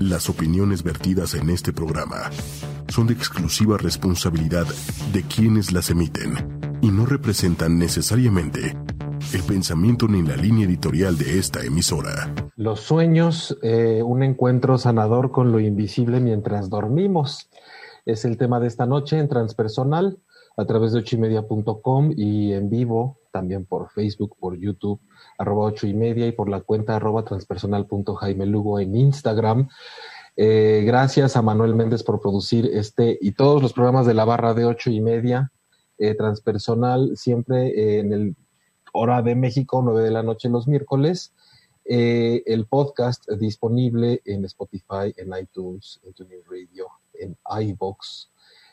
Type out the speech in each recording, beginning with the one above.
Las opiniones vertidas en este programa son de exclusiva responsabilidad de quienes las emiten y no representan necesariamente el pensamiento ni la línea editorial de esta emisora. Los sueños, eh, un encuentro sanador con lo invisible mientras dormimos. Es el tema de esta noche en Transpersonal a través de ochoymedia.com y en vivo también por Facebook, por YouTube, arroba ocho y media y por la cuenta arroba transpersonal.jaimelugo en Instagram. Eh, gracias a Manuel Méndez por producir este y todos los programas de la barra de ocho y media eh, transpersonal, siempre eh, en el hora de México, nueve de la noche los miércoles. el podcast disponible en Spotify, en iTunes, en TuneIn Radio, en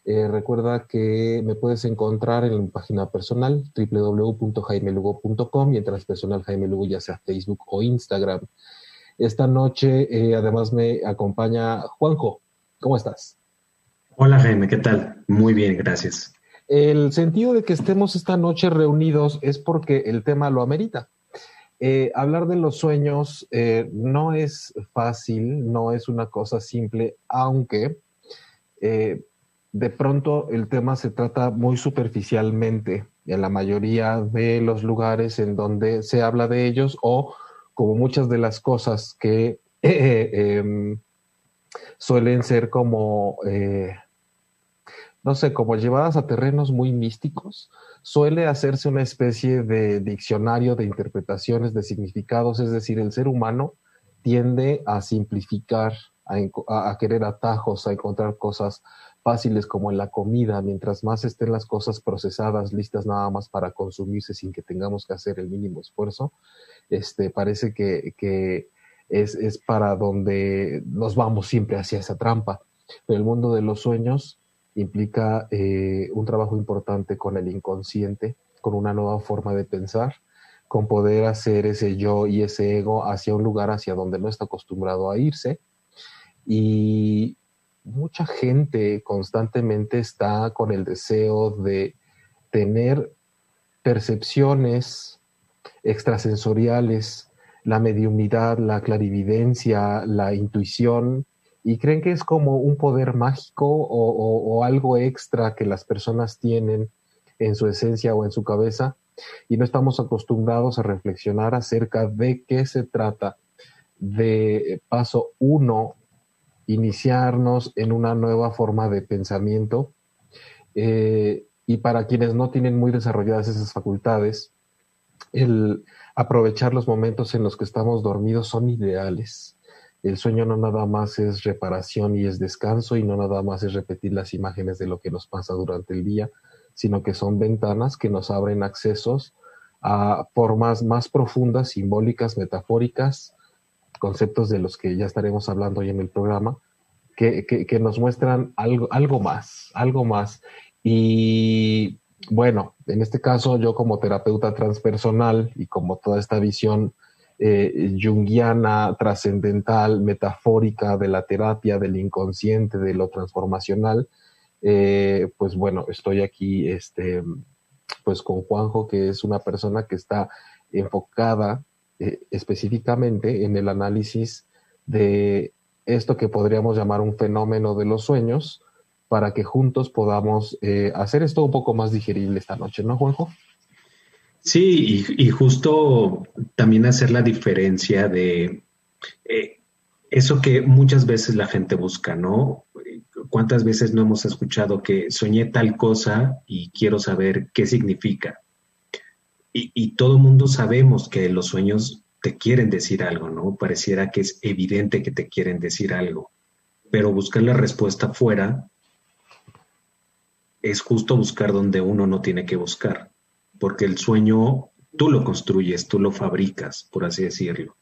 iVoox. recuerda que me puedes encontrar en mi página personal www.jaimelugo.com y en transpersonal Jaime Lugo, ya sea Facebook o Instagram. Esta noche eh, además me acompaña Juanjo. ¿Cómo estás? Hola Jaime, ¿qué tal? Muy bien, gracias. El sentido de que estemos esta noche reunidos es porque el tema lo amerita. Eh, hablar de los sueños eh, no es fácil, no es una cosa simple, aunque de pronto el tema se trata muy superficialmente en la mayoría de los lugares en donde se habla de ellos o como muchas de las cosas que em, suelen ser como, eh, no sé, como llevadas a terrenos muy místicos, suele hacerse una especie de diccionario de interpretaciones, de significados, es decir, el ser humano tiende a simplificar, a querer atajos, a encontrar cosas fáciles como en la comida, mientras más estén las cosas procesadas, listas nada más para consumirse sin que tengamos que hacer el mínimo esfuerzo, este, parece que, es, para donde nos vamos siempre hacia esa trampa. Pero el mundo de los sueños implica eh, un trabajo importante con el inconsciente, con una nueva forma de pensar, con poder hacer ese yo y ese ego hacia un lugar hacia donde no está acostumbrado a irse. Y mucha gente constantemente está con el deseo de tener percepciones extrasensoriales, la mediumidad, la clarividencia, la intuición, y creen que es como un poder mágico o, algo extra que las personas tienen en su esencia o en su cabeza, y no estamos acostumbrados a reflexionar acerca de qué se trata. De paso uno, iniciarnos en una nueva forma de pensamiento. Eh, y para quienes no tienen muy desarrolladas esas facultades, el aprovechar los momentos en los que estamos dormidos son ideales. El sueño no nada más es reparación y es descanso y no nada más es repetir las imágenes de lo que nos pasa durante el día, sino que son ventanas que nos abren accesos a formas más profundas, simbólicas, metafóricas, conceptos de los que ya estaremos hablando hoy en el programa, que, que nos muestran algo, algo más, algo más. Y bueno, en este caso yo como terapeuta transpersonal y como toda esta visión eh, junguiana, trascendental, metafórica de la terapia, del inconsciente, de lo transformacional, eh, pues bueno, estoy aquí este, pues con Juanjo, que es una persona que está enfocada eh, específicamente en el análisis de esto que podríamos llamar un fenómeno de los sueños, para que juntos podamos eh, hacer esto un poco más digerible esta noche, ¿no, Juanjo? Sí, y, justo también hacer la diferencia de eh, eso que muchas veces la gente busca, ¿no? ¿Cuántas veces no hemos escuchado que soñé tal cosa y quiero saber qué significa? Y, y todo mundo sabemos que los sueños te quieren decir algo, ¿no? Pareciera que es evidente que te quieren decir algo, pero buscar la respuesta fuera es justo buscar donde uno no tiene que buscar, porque el sueño tú lo construyes, tú lo fabricas, por así decirlo,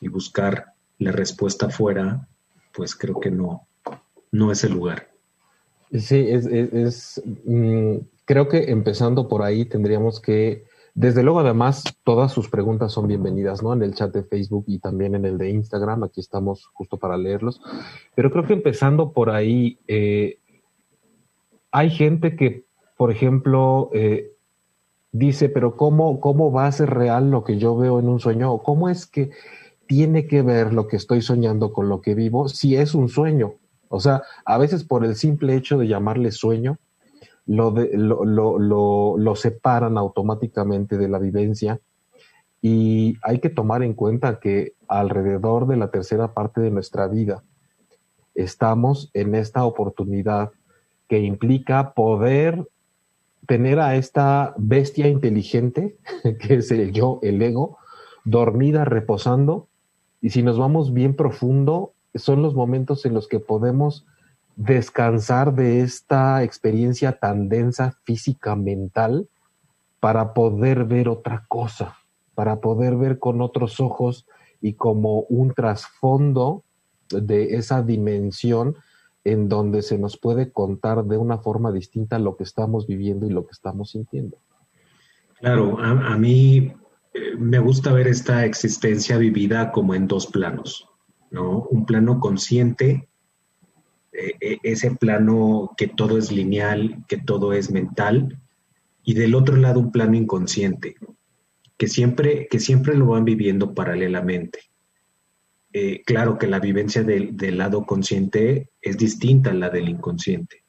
y buscar la respuesta fuera, pues creo que no, no es el lugar. Sí, es, mm, creo que empezando por ahí tendríamos que, desde luego además, todas sus preguntas son bienvenidas, ¿no? En el chat de Facebook y también en el de Instagram, aquí estamos justo para leerlos, pero creo que empezando por ahí, eh, hay gente que, por ejemplo, eh, dice, pero ¿cómo, ¿cómo va a ser real lo que yo veo en un sueño? ¿O cómo es que tiene que ver lo que estoy soñando con lo que vivo, si es un sueño. O sea, a veces por el simple hecho de llamarle sueño, lo, lo, lo, separan automáticamente de la vivencia. Y hay que tomar en cuenta que alrededor de la tercera parte de nuestra vida estamos en esta oportunidad que implica poder tener a esta bestia inteligente, que es el yo, el ego, dormida, reposando, y si nos vamos bien profundo, son los momentos en los que podemos descansar de esta experiencia tan densa física, mental, para poder ver otra cosa, para poder ver con otros ojos y como un trasfondo de esa dimensión en donde se nos puede contar de una forma distinta lo que estamos viviendo y lo que estamos sintiendo. Claro, a, mí eh, me gusta ver esta existencia vivida como en dos planos, ¿no? Un plano consciente, eh, eh, ese plano que todo es lineal, que todo es mental, y del otro lado un plano inconsciente, que siempre, que siempre lo van viviendo paralelamente. Eh, claro que la vivencia del, lado consciente es distinta a la del inconsciente.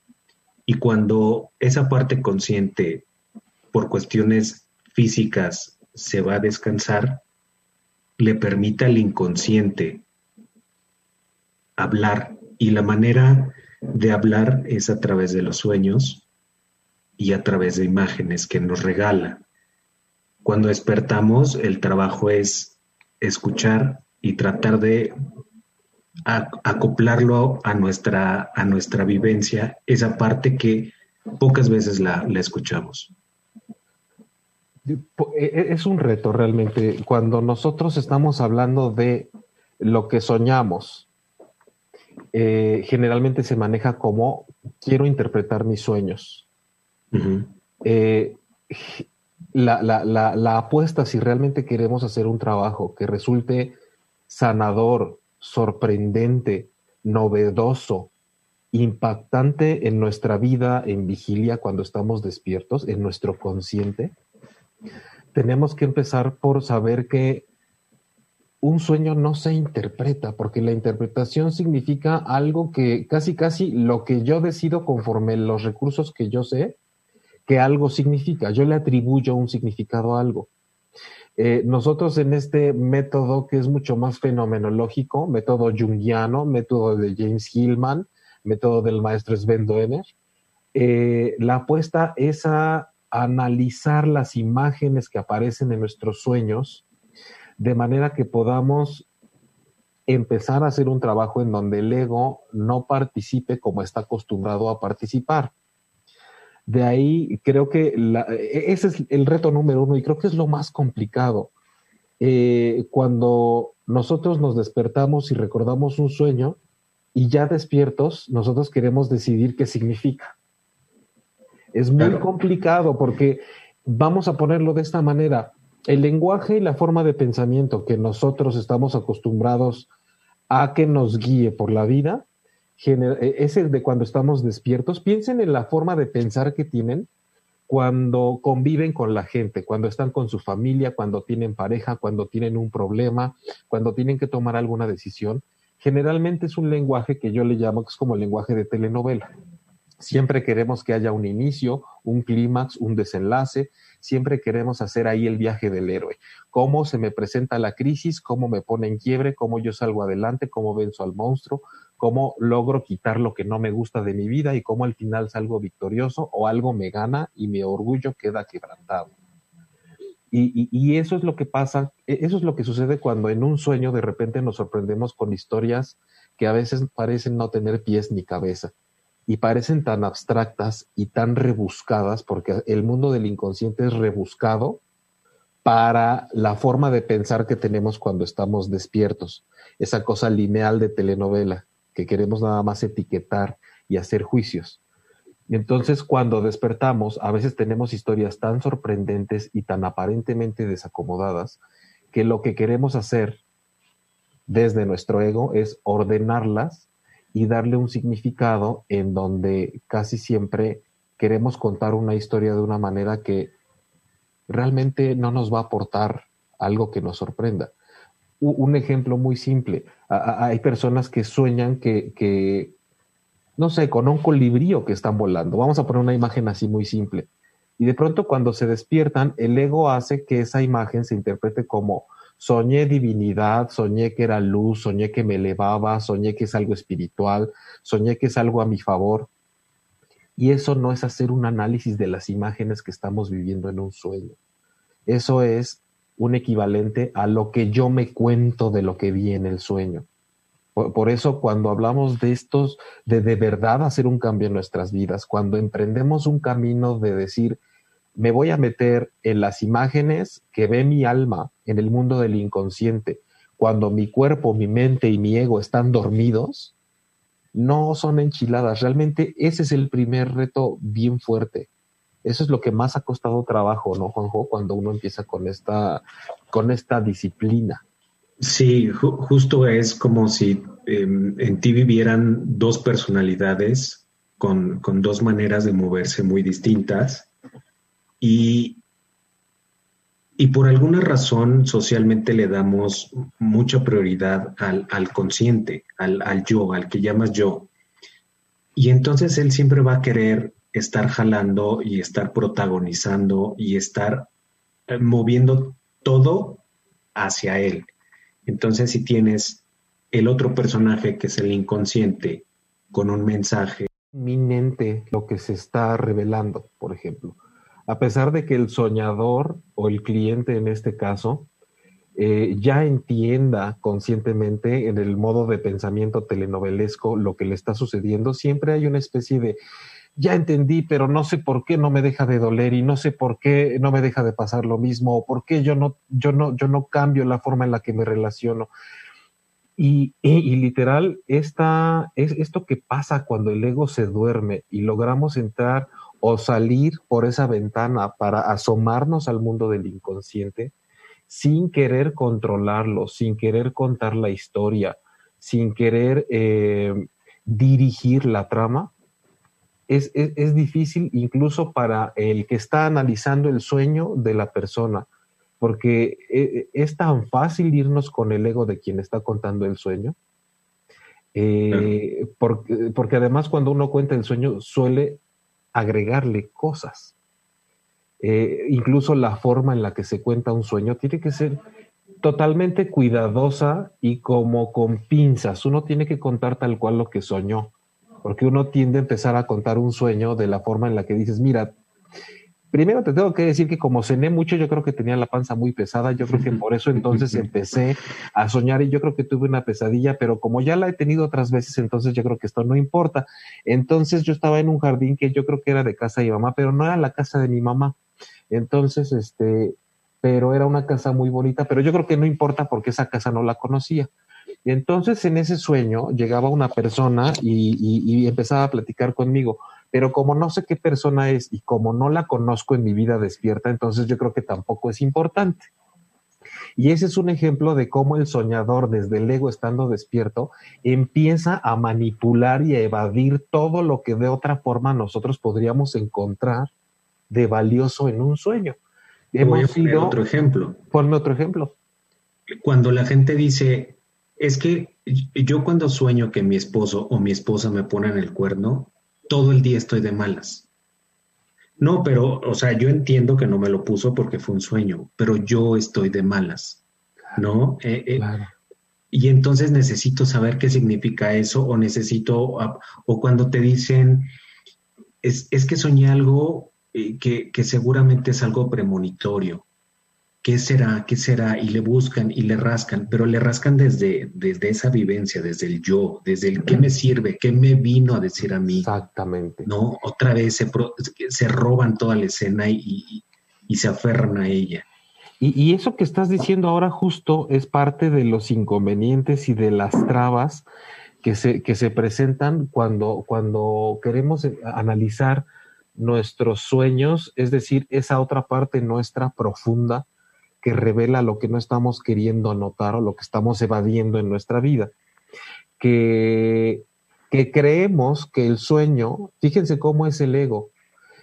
Y cuando esa parte consciente, por cuestiones físicas, se va a descansar, le permite al inconsciente hablar. Y la manera de hablar es a través de los sueños y a través de imágenes que nos regala. Cuando despertamos, el trabajo es escuchar y tratar de acoplarlo a nuestra, a nuestra vivencia, esa parte que pocas veces la, escuchamos. E, e, es un reto realmente. Cuando nosotros estamos hablando de lo que soñamos, eh, generalmente se maneja como quiero interpretar mis sueños. Eh, la, la, apuesta, si realmente queremos hacer un trabajo que resulte sanador, sorprendente, novedoso, impactante en nuestra vida en vigilia cuando estamos despiertos, en nuestro consciente, tenemos que empezar por saber que un sueño no se interpreta, porque la interpretación significa algo que casi, casi lo que yo decido conforme los recursos que yo sé, que algo significa. Yo le atribuyo un significado a algo. Eh, nosotros en este método que es mucho más fenomenológico, método junguiano, método de James Hillman, método del maestro Sven Doener, eh, la apuesta es a analizar las imágenes que aparecen en nuestros sueños de manera que podamos empezar a hacer un trabajo en donde el ego no participe como está acostumbrado a participar. De ahí creo que e, ese es el reto número uno y creo que es lo más complicado. Eh, cuando nosotros nos despertamos y recordamos un sueño y ya despiertos, nosotros queremos decidir qué significa. Es muy complicado porque vamos a ponerlo de esta manera. El lenguaje y la forma de pensamiento que nosotros estamos acostumbrados a que nos guíe por la vida e, es el de cuando estamos despiertos. Piensen en la forma de pensar que tienen cuando conviven con la gente, cuando están con su familia, cuando tienen pareja, cuando tienen un problema, cuando tienen que tomar alguna decisión. Generalmente es un lenguaje que yo le llamo que es como el lenguaje de telenovela. Siempre queremos que haya un inicio, un clímax, un desenlace, siempre queremos hacer ahí el viaje del héroe. Cómo se me presenta la crisis, cómo me pone en quiebre, cómo yo salgo adelante, cómo venzo al monstruo, cómo logro quitar lo que no me gusta de mi vida y cómo al final salgo victorioso o algo me gana y mi orgullo queda quebrantado. Y, eso es lo que pasa, e, eso es lo que sucede cuando en un sueño de repente nos sorprendemos con historias que a veces parecen no tener pies ni cabeza y parecen tan abstractas y tan rebuscadas, porque el mundo del inconsciente es rebuscado para la forma de pensar que tenemos cuando estamos despiertos, esa cosa lineal de telenovela que queremos nada más etiquetar y hacer juicios. Entonces cuando despertamos, a veces tenemos historias tan sorprendentes y tan aparentemente desacomodadas que lo que queremos hacer desde nuestro ego es ordenarlas y darle un significado en donde casi siempre queremos contar una historia de una manera que realmente no nos va a aportar algo que nos sorprenda. un ejemplo muy simple. hay personas que sueñan que, no sé, con un colibrío que están volando. Vamos a poner una imagen así muy simple. Y de pronto cuando se despiertan, el ego hace que esa imagen se interprete como soñé divinidad, soñé que era luz, soñé que me elevaba, soñé que es algo espiritual, soñé que es algo a mi favor. Y eso no es hacer un análisis de las imágenes que estamos viviendo en un sueño. Eso es un equivalente a lo que yo me cuento de lo que vi en el sueño. Por, eso cuando hablamos de estos, de de verdad hacer un cambio en nuestras vidas, cuando emprendemos un camino de decir, me voy a meter en las imágenes que ve mi alma en el mundo del inconsciente, cuando mi cuerpo, mi mente y mi ego están dormidos, no son enchiladas. Realmente ese es el primer reto bien fuerte. Eso es lo que más ha costado trabajo, ¿no, Juanjo? Cuando uno empieza con esta, con esta disciplina. Sí, justo es como si em, en ti vivieran dos personalidades con, dos maneras de moverse muy distintas y, y por alguna razón socialmente le damos mucha prioridad al, al consciente, al, al yo, al que llamas yo. Y entonces él siempre va a querer estar jalando y estar protagonizando y estar eh, moviendo todo hacia él. Entonces, si tienes el otro personaje que es el inconsciente con un mensaje. Inminente lo que se está revelando, por ejemplo. A pesar de que el soñador o el cliente en este caso eh, ya entienda conscientemente en el modo de pensamiento telenovelesco lo que le está sucediendo, siempre hay una especie de ya entendí, pero no sé por qué no me deja de doler y no sé por qué no me deja de pasar lo mismo o por qué yo no, yo no, yo no cambio la forma en la que me relaciono. Y, y, literal, esta, es esto que pasa cuando el ego se duerme y logramos entrar o salir por esa ventana para asomarnos al mundo del inconsciente sin querer controlarlo, sin querer contar la historia, sin querer eh, dirigir la trama, es, es, difícil incluso para el que está analizando el sueño de la persona, porque eh, es tan fácil irnos con el ego de quien está contando el sueño. Eh, porque, porque, además cuando uno cuenta el sueño suele agregarle cosas. Eh, incluso la forma en la que se cuenta un sueño tiene que ser totalmente cuidadosa y como con pinzas. Uno tiene que contar tal cual lo que soñó porque uno tiende a empezar a contar un sueño de la forma en la que dices, mira, primero te tengo que decir que como cené mucho, yo creo que tenía la panza muy pesada, yo creo que por eso entonces empecé a soñar y yo creo que tuve una pesadilla, pero como ya la he tenido otras veces, entonces yo creo que esto no importa. Entonces yo estaba en un jardín que yo creo que era de casa de mi mamá, pero no era la casa de mi mamá. Entonces, este, pero era una casa muy bonita, pero yo creo que no importa porque esa casa no la conocía. Y entonces en ese sueño llegaba una persona y, empezaba a platicar conmigo, pero como no sé qué persona es y como no la conozco en mi vida despierta, entonces yo creo que tampoco es importante. Y ese es un ejemplo de cómo el soñador, desde el ego estando despierto, empieza a manipular y a evadir todo lo que de otra forma nosotros podríamos encontrar de valioso en un sueño. Hemos Voy otro ejemplo. Ponme otro ejemplo. Cuando la gente dice, es que yo cuando sueño que mi esposo o mi esposa me ponen el cuerno, todo el día estoy de malas. No, pero, o sea, yo entiendo que no me lo puso porque fue un sueño, pero yo estoy de malas, ¿no? Eh, eh, y entonces necesito saber qué significa eso o necesito, o cuando te dicen, es, que soñé algo eh, que, que seguramente es algo premonitorio. ¿Qué será? ¿Qué será? Y le buscan y le rascan, pero le rascan desde, desde esa vivencia, desde el yo, desde el qué me sirve, qué me vino a decir a mí. Exactamente. ¿No? Otra vez se, se roban toda la escena y, se aferran a ella. Y, eso que estás diciendo ahora justo es parte de los inconvenientes y de las trabas que se, que se presentan cuando, cuando queremos analizar nuestros sueños, es decir, esa otra parte nuestra profunda que revela lo que no estamos queriendo anotar o lo que estamos evadiendo en nuestra vida. Que, que creemos que el sueño, fíjense cómo es el ego,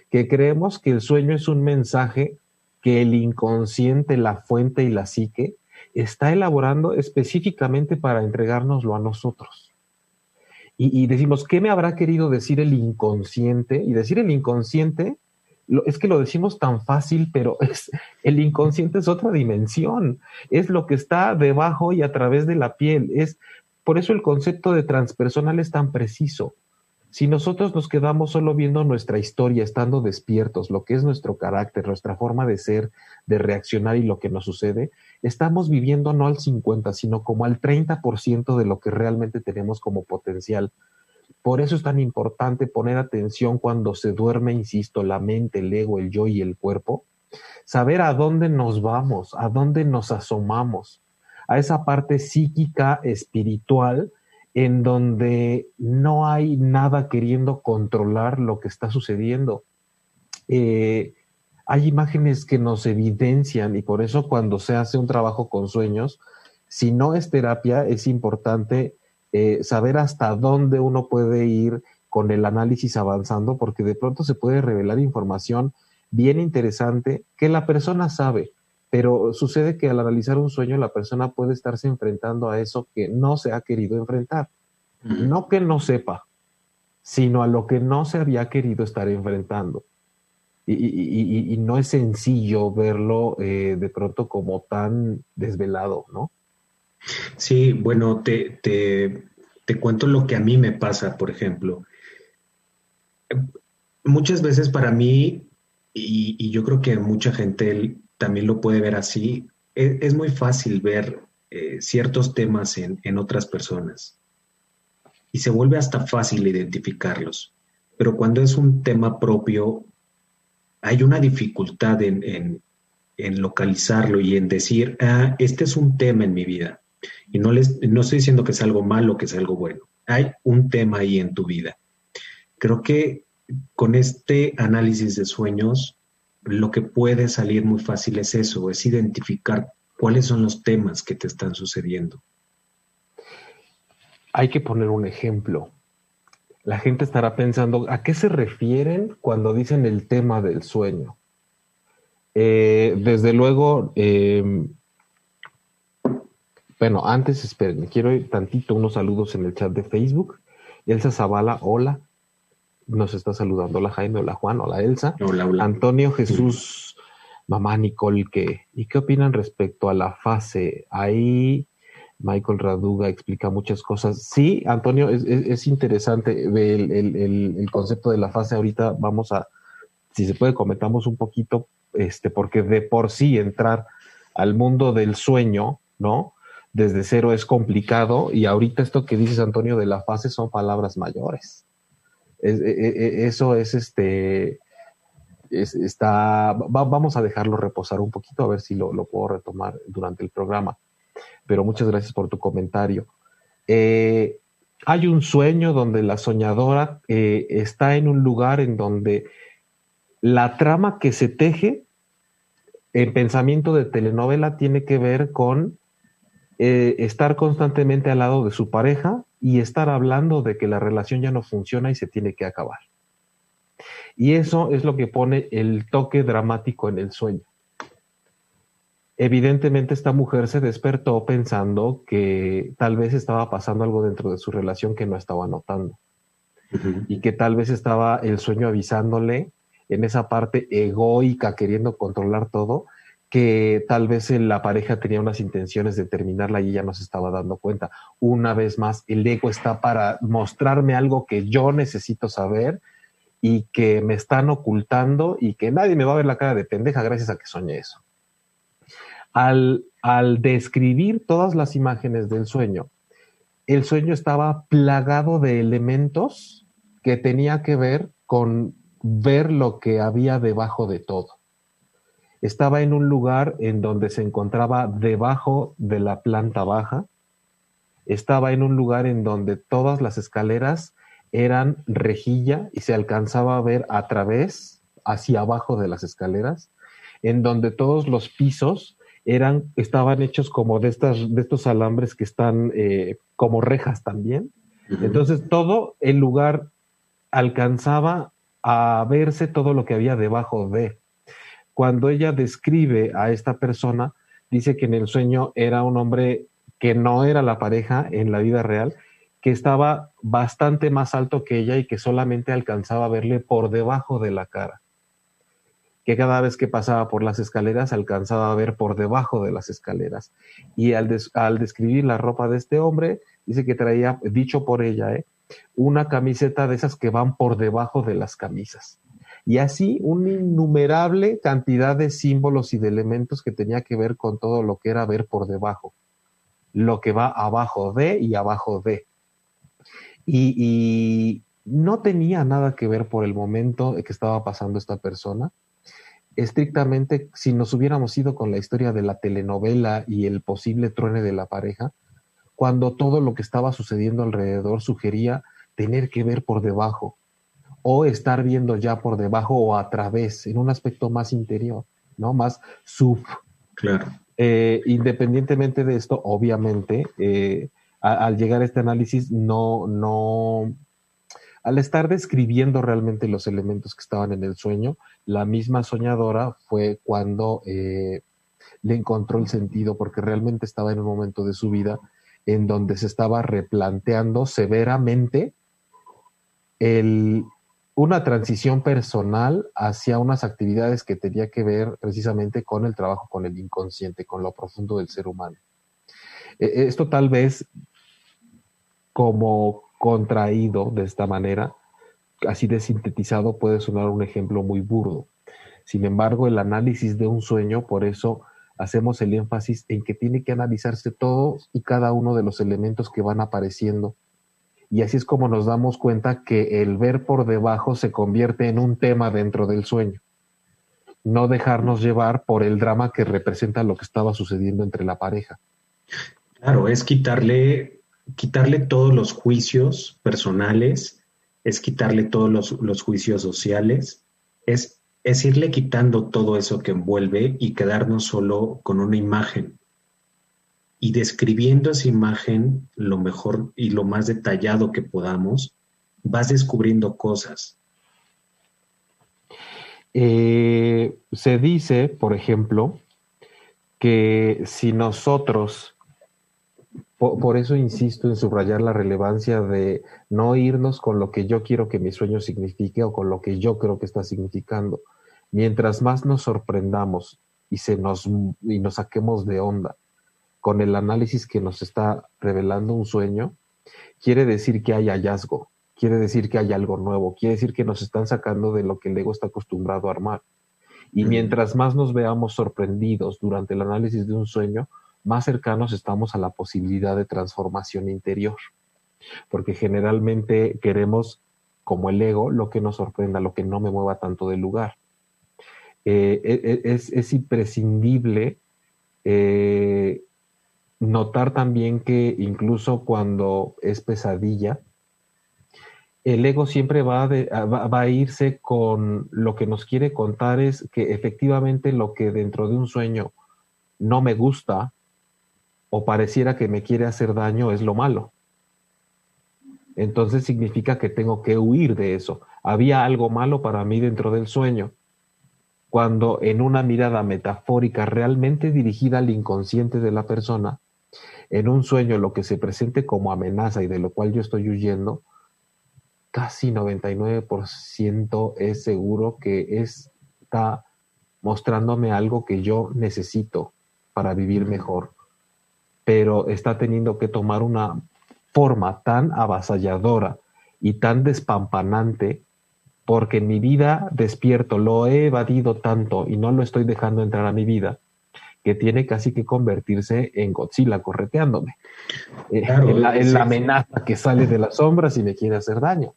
que creemos que el sueño es un mensaje que el inconsciente, la fuente y la psique está elaborando específicamente para entregárnoslo a nosotros. Y, y, decimos, ¿qué me habrá querido decir el inconsciente? Y decir el inconsciente, es que lo decimos tan fácil, pero es, el inconsciente es otra dimensión, es lo que está debajo y a través de la piel, es por eso el concepto de transpersonal es tan preciso. Si nosotros nos quedamos solo viendo nuestra historia, estando despiertos, lo que es nuestro carácter, nuestra forma de ser, de reaccionar y lo que nos sucede, estamos viviendo no al 50, sino como al 30% de lo que realmente tenemos como potencial. Por eso es tan importante poner atención cuando se duerme, insisto, la mente, el ego, el yo y el cuerpo, saber a dónde nos vamos, a dónde nos asomamos, a esa parte psíquica, espiritual, en donde no hay nada queriendo controlar lo que está sucediendo. Eh, hay imágenes que nos evidencian y por eso cuando se hace un trabajo con sueños, si no es terapia, es importante eh, saber hasta dónde uno puede ir con el análisis avanzando, porque de pronto se puede revelar información bien interesante que la persona sabe, pero sucede que al analizar un sueño la persona puede estarse enfrentando a eso que no se ha querido enfrentar. No que no sepa, sino a lo que no se había querido estar enfrentando. Y, no es sencillo verlo eh, de pronto como tan desvelado, ¿no? Sí, bueno, te, te, te cuento lo que a mí me pasa, por ejemplo. Muchas veces para mí, y, yo creo que mucha gente también lo puede ver así, e, es, muy fácil ver eh, ciertos temas en, otras personas y se vuelve hasta fácil identificarlos. Pero cuando es un tema propio, hay una dificultad en, localizarlo y en decir, ah, este es un tema en mi vida. Y no, les, no estoy diciendo que es algo malo, que es algo bueno. Hay un tema ahí en tu vida. Creo que con este análisis de sueños lo que puede salir muy fácil es eso, es identificar cuáles son los temas que te están sucediendo. Hay que poner un ejemplo. La gente estará pensando, ¿a qué se refieren cuando dicen el tema del sueño? Eh, desde luego, em, bueno, antes esperen, quiero ir tantito unos saludos en el chat de Facebook. Elsa Zavala, hola nos está saludando. Hola Jaime, hola Juan, hola Elsa. Hola, hola. Antonio Jesús, mamá Nicole, ¿qué? ¿y qué opinan respecto a la fase? Ahí Michael Raduga explica muchas cosas. Sí, Antonio, es, interesante el, el, concepto de la fase. Ahorita vamos a, si se puede, comentamos un poquito, este, porque de por sí entrar al mundo del sueño, ¿no? Desde cero es complicado y ahorita esto que dices, Antonio, de la fase son palabras mayores. E, e, e, eso es este, está, vamos a dejarlo reposar un poquito a ver si lo, puedo retomar durante el programa. Pero muchas gracias por tu comentario. Eh, hay un sueño donde la soñadora eh, está en un lugar en donde la trama que se teje en pensamiento de telenovela tiene que ver con eh, estar constantemente al lado de su pareja y estar hablando de que la relación ya no funciona y se tiene que acabar. Y eso es lo que pone el toque dramático en el sueño. Evidentemente esta mujer se despertó pensando que tal vez estaba pasando algo dentro de su relación que no estaba notando. Y que tal vez estaba el sueño avisándole en esa parte egoica queriendo controlar todo, que tal vez la pareja tenía unas intenciones de terminarla y ella no se estaba dando cuenta. Una vez más, el ego está para mostrarme algo que yo necesito saber y que me están ocultando y que nadie me va a ver la cara de pendeja gracias a que soñé eso. Al, al describir todas las imágenes del sueño, el sueño estaba plagado de elementos que tenía que ver con ver lo que había debajo de todo estaba en un lugar en donde se encontraba debajo de la planta baja, estaba en un lugar en donde todas las escaleras eran rejilla y se alcanzaba a ver a través, hacia abajo de las escaleras, en donde todos los pisos eran, estaban hechos como de, estas, de estos alambres que están eh, como rejas también. Entonces todo el lugar alcanzaba a verse todo lo que había debajo de cuando ella describe a esta persona, dice que en el sueño era un hombre que no era la pareja en la vida real, que estaba bastante más alto que ella y que solamente alcanzaba a verle por debajo de la cara. Que cada vez que pasaba por las escaleras alcanzaba a ver por debajo de las escaleras. Y al, describir la ropa de este hombre, dice que traía, dicho por ella, ¿eh? una camiseta de esas que van por debajo de las camisas. Y así una innumerable cantidad de símbolos y de elementos que tenía que ver con todo lo que era ver por debajo, lo que va abajo de y abajo de. Y, no tenía nada que ver por el momento que estaba pasando esta persona. Estrictamente, si nos hubiéramos ido con la historia de la telenovela y el posible truene de la pareja, cuando todo lo que estaba sucediendo alrededor sugería tener que ver por debajo o estar viendo ya por debajo o a través, en un aspecto más interior, ¿no? Más sub. Claro. Eh, independientemente de esto, obviamente, eh, al llegar a este análisis, no, no, al estar describiendo realmente los elementos que estaban en el sueño, la misma soñadora fue cuando eh, le encontró el sentido, porque realmente estaba en un momento de su vida en donde se estaba replanteando severamente el, una transición personal hacia unas actividades que tenía que ver precisamente con el trabajo con el inconsciente, con lo profundo del ser humano. E, esto tal vez como contraído de esta manera, así de sintetizado, puede sonar un ejemplo muy burdo. Sin embargo, el análisis de un sueño, por eso hacemos el énfasis en que tiene que analizarse todos y cada uno de los elementos que van apareciendo. Y así es como nos damos cuenta que el ver por debajo se convierte en un tema dentro del sueño. No dejarnos llevar por el drama que representa lo que estaba sucediendo entre la pareja. Claro, es quitarle quitarle todos los juicios personales, es quitarle todos los, juicios sociales, es, es irle quitando todo eso que envuelve y quedarnos solo con una imagen. Y describiendo esa imagen lo mejor y lo más detallado que podamos, vas descubriendo cosas. Eh, se dice, por ejemplo, que si nosotros por, eso insisto en subrayar la relevancia de no irnos con lo que yo quiero que mi sueño signifique o con lo que yo creo que está significando. Mientras más nos sorprendamos y, se nos, y nos saquemos de onda con el análisis que nos está revelando un sueño, quiere decir que hay hallazgo, quiere decir que hay algo nuevo, quiere decir que nos están sacando de lo que el ego está acostumbrado a armar. Y mientras más nos veamos sorprendidos durante el análisis de un sueño, más cercanos estamos a la posibilidad de transformación interior. Porque generalmente queremos, como el ego, lo que nos sorprenda, lo que no me mueva tanto del lugar. Eh, e, e, es, imprescindible eh, notar también que incluso cuando es pesadilla, el ego siempre va, va, a irse con lo que nos quiere contar es que efectivamente lo que dentro de un sueño no me gusta o pareciera que me quiere hacer daño es lo malo. Entonces significa que tengo que huir de eso. Había algo malo para mí dentro del sueño. Cuando en una mirada metafórica realmente dirigida al inconsciente de la persona, en un sueño lo que se presente como amenaza y de lo cual yo estoy huyendo, casi 99% es seguro que está mostrándome algo que yo necesito para vivir mejor. Pero está teniendo que tomar una forma tan avasalladora y tan despampanante porque en mi vida despierto lo he evadido tanto y no lo estoy dejando entrar a mi vida que tiene casi que convertirse en Godzilla correteándome, eh, en, la, amenaza que sale de las sombras y me quiere hacer daño.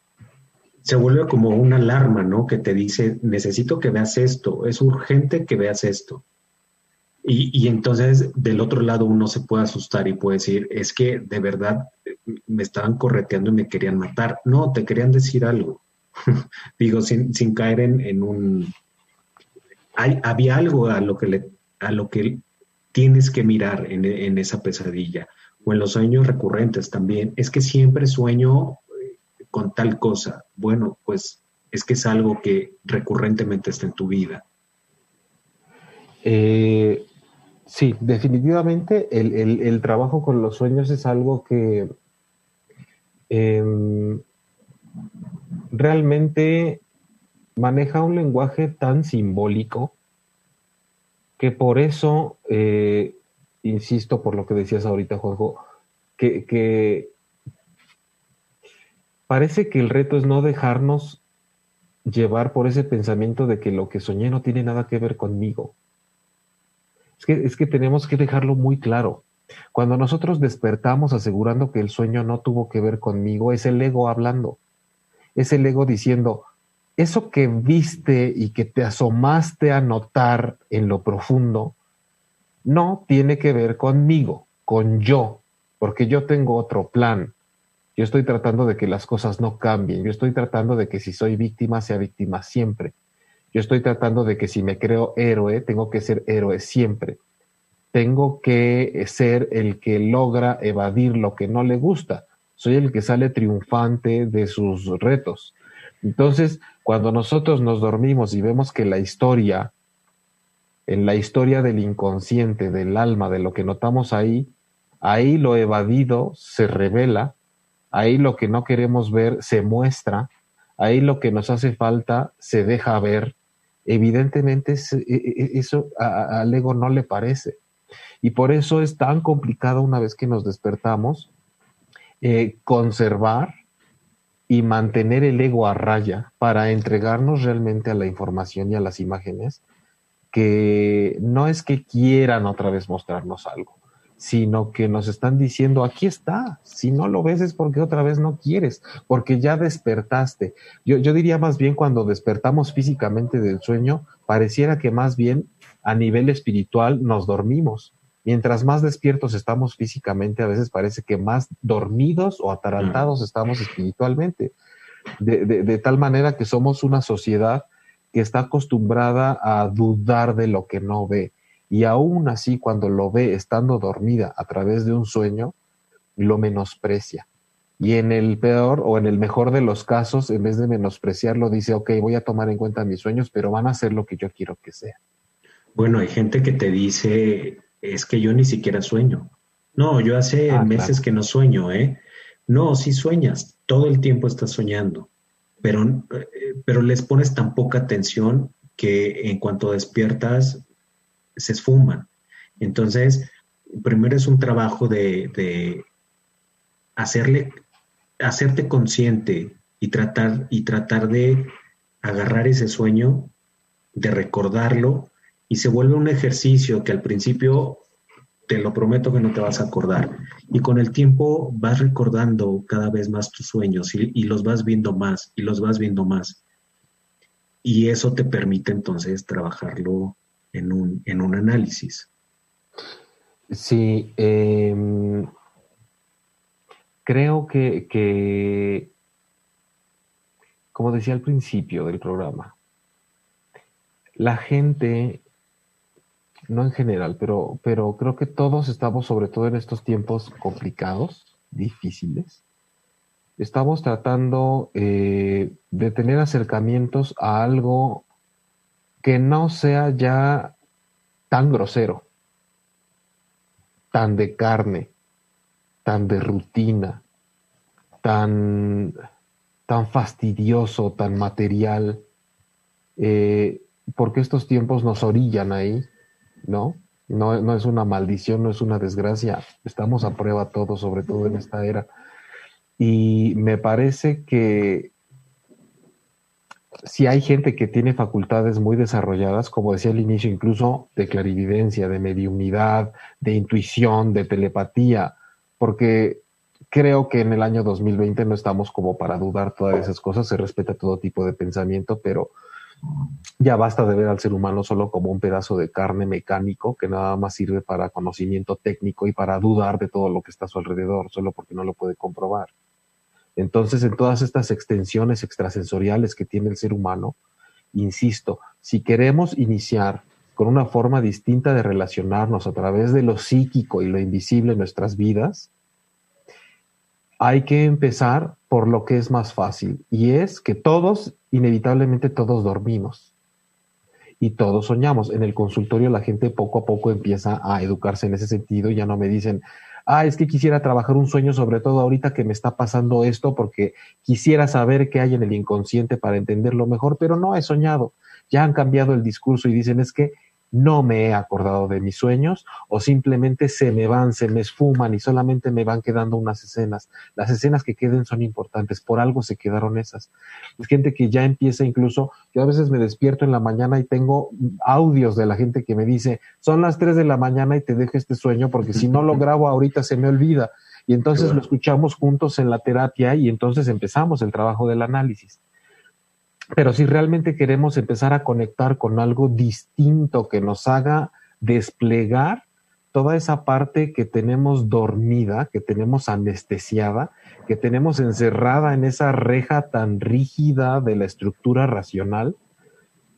Se vuelve como una alarma, ¿no? Que te dice, necesito que veas esto, es urgente que veas esto. Y, entonces del otro lado uno se puede asustar y puede decir, es que de verdad me estaban correteando y me querían matar. No, te querían decir algo. Digo, sin, sin caer en, un... Hay, había algo a lo que, le, a lo que tienes que mirar en, en esa pesadilla o en los sueños recurrentes también. Es que siempre sueño eh, con tal cosa. Bueno, pues es que es algo que recurrentemente está en tu vida. Eh, Sí, definitivamente el, trabajo con los sueños es algo que em, realmente maneja un lenguaje tan simbólico que por eso, eh, insisto por lo que decías ahorita, Juanjo, que, que parece que el reto es no dejarnos llevar por ese pensamiento de que lo que soñé no tiene nada que ver conmigo. Es que, es que tenemos que dejarlo muy claro. Cuando nosotros despertamos asegurando que el sueño no tuvo que ver conmigo, es el ego hablando. Es el ego diciendo, eso que viste y que te asomaste a notar en lo profundo, no tiene que ver conmigo, con yo, porque yo tengo otro plan. Yo estoy tratando de que las cosas no cambien. Yo estoy tratando de que si soy víctima, sea víctima siempre. Yo estoy tratando de que si me creo héroe, tengo que ser héroe siempre. Tengo que ser el que logra evadir lo que no le gusta. Soy el que sale triunfante de sus retos. Entonces, cuando nosotros nos dormimos y vemos que la historia, en la historia del inconsciente, del alma, de lo que notamos ahí, ahí lo evadido se revela ahí lo que no queremos ver se muestra, ahí lo que nos hace falta se deja ver. Evidentemente e, e, e, eso al ego no le parece. Y por eso es tan complicado una vez que nos despertamos eh, conservar y mantener el ego a raya para entregarnos realmente a la información y a las imágenes que no es que quieran otra vez mostrarnos algo, sino que nos están diciendo, aquí está, si no lo ves es porque otra vez no quieres, porque ya despertaste. Yo, yo diría más bien cuando despertamos físicamente del sueño, pareciera que más bien a nivel espiritual nos dormimos. Mientras más despiertos estamos físicamente, a veces parece que más dormidos o atarantados estamos espiritualmente. De, de, de tal manera que somos una sociedad que está acostumbrada a dudar de lo que no ve y aún así cuando lo ve estando dormida a través de un sueño, lo menosprecia. Y en el peor o en el mejor de los casos, en vez de menospreciarlo, dice, ok, voy a tomar en cuenta mis sueños, pero van a ser lo que yo quiero que sea. Bueno, hay gente que te dice, es que yo ni siquiera sueño. No, yo hace ah, meses que no sueño, ¿eh? No, sí sueñas, todo el tiempo estás soñando, pero, eh, pero les pones tan poca atención que en cuanto despiertas se esfuman. Entonces, primero es un trabajo de, hacerle, hacerte consciente y tratar, y tratar de agarrar ese sueño, de recordarlo, y se vuelve un ejercicio que al principio te lo prometo que no te vas a acordar. Y con el tiempo vas recordando cada vez más tus sueños y, los vas viendo más y los vas viendo más. Y eso te permite entonces trabajarlo en un, en un análisis. Sí, em, creo que, que, como decía al principio del programa, la gente, no en general, pero, pero creo que todos estamos, sobre todo en estos tiempos complicados, difíciles, estamos tratando eh, de tener acercamientos a algo que no sea ya tan grosero, tan de carne, tan de rutina, tan, tan fastidioso, tan material, eh, porque estos tiempos nos orillan ahí, ¿no? ¿no? No es una maldición, no es una desgracia, estamos a prueba todos, sobre todo en esta era. Y me parece que si hay gente que tiene facultades muy desarrolladas, como decía al inicio, incluso de clarividencia, de mediunidad, de intuición, de telepatía, porque creo que en el año 2020 no estamos como para dudar todas esas cosas, se respeta todo tipo de pensamiento, pero ya basta de ver al ser humano solo como un pedazo de carne mecánico que nada más sirve para conocimiento técnico y para dudar de todo lo que está a su alrededor, solo porque no lo puede comprobar. Entonces, en todas estas extensiones extrasensoriales que tiene el ser humano, insisto, si queremos iniciar con una forma distinta de relacionarnos a través de lo psíquico y lo invisible en nuestras vidas, hay que empezar por lo que es más fácil, y es que todos, inevitablemente todos dormimos. y todos soñamos. En el consultorio la gente poco a poco empieza a educarse en ese sentido, ya no me dicen, ah, es que quisiera trabajar un sueño, sobre todo ahorita que me está pasando esto, porque quisiera saber qué hay en el inconsciente para entenderlo mejor, pero no he soñado. Ya han cambiado el discurso y dicen, es que no me he acordado de mis sueños o simplemente se me van, se me esfuman y solamente me van quedando unas escenas. Las escenas que queden son importantes, por algo se quedaron esas. Es gente que ya empieza incluso, yo a veces me despierto en la mañana y tengo audios de la gente que me dice, son las tres de la mañana y te dejo este sueño porque si no lo grabo ahorita se me olvida. Y entonces lo escuchamos juntos en la terapia y entonces empezamos el trabajo del análisis. Pero si realmente queremos empezar a conectar con algo distinto que nos haga desplegar toda esa parte que tenemos dormida, que tenemos anestesiada, que tenemos encerrada en esa reja tan rígida de la estructura racional,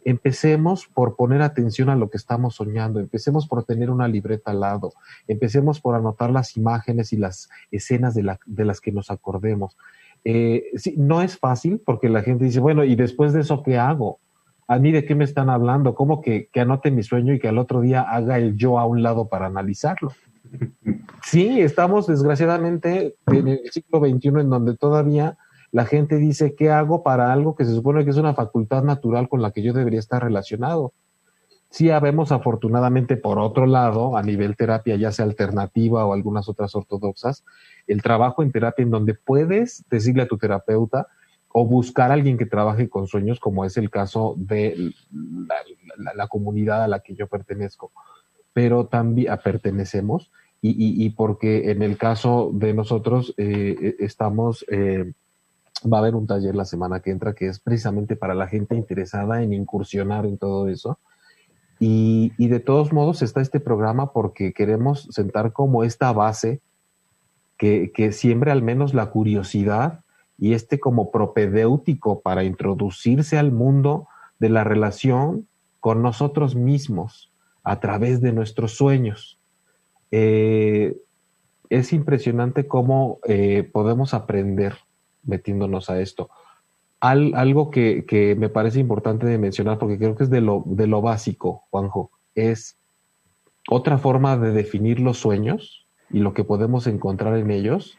empecemos por poner atención a lo que estamos soñando, empecemos por tener una libreta al lado, empecemos por anotar las imágenes y las escenas de, de las que nos acordemos, eh, sí, no es fácil porque la gente dice, bueno, ¿y después de eso qué hago? ¿A mí de qué me están hablando? ¿Cómo que, que anote mi sueño y que al otro día haga el yo a un lado para analizarlo? Sí, estamos desgraciadamente en el siglo XXI en donde todavía la gente dice, ¿qué hago para algo que se supone que es una facultad natural con la que yo debería estar relacionado? Sí habemos afortunadamente por otro lado, a nivel terapia, ya sea alternativa o algunas otras ortodoxas, el trabajo en terapia en donde puedes decirle a tu terapeuta o buscar a alguien que trabaje con sueños, como es el caso de la, comunidad a la que yo pertenezco, pero también pertenecemos y, porque en el caso de nosotros eh, eh, estamos... Eh, va a haber un taller la semana que entra que es precisamente para la gente interesada en incursionar en todo eso y, de todos modos está este programa porque queremos sentar como esta base que, siembre al menos la curiosidad y este como propedéutico para introducirse al mundo de la relación con nosotros mismos a través de nuestros sueños. Eh, es impresionante cómo eh, podemos aprender metiéndonos a esto algo que, me parece importante de mencionar, porque creo que es de lo, de lo básico, Juanjo, es otra forma de definir los sueños y lo que podemos encontrar en ellos,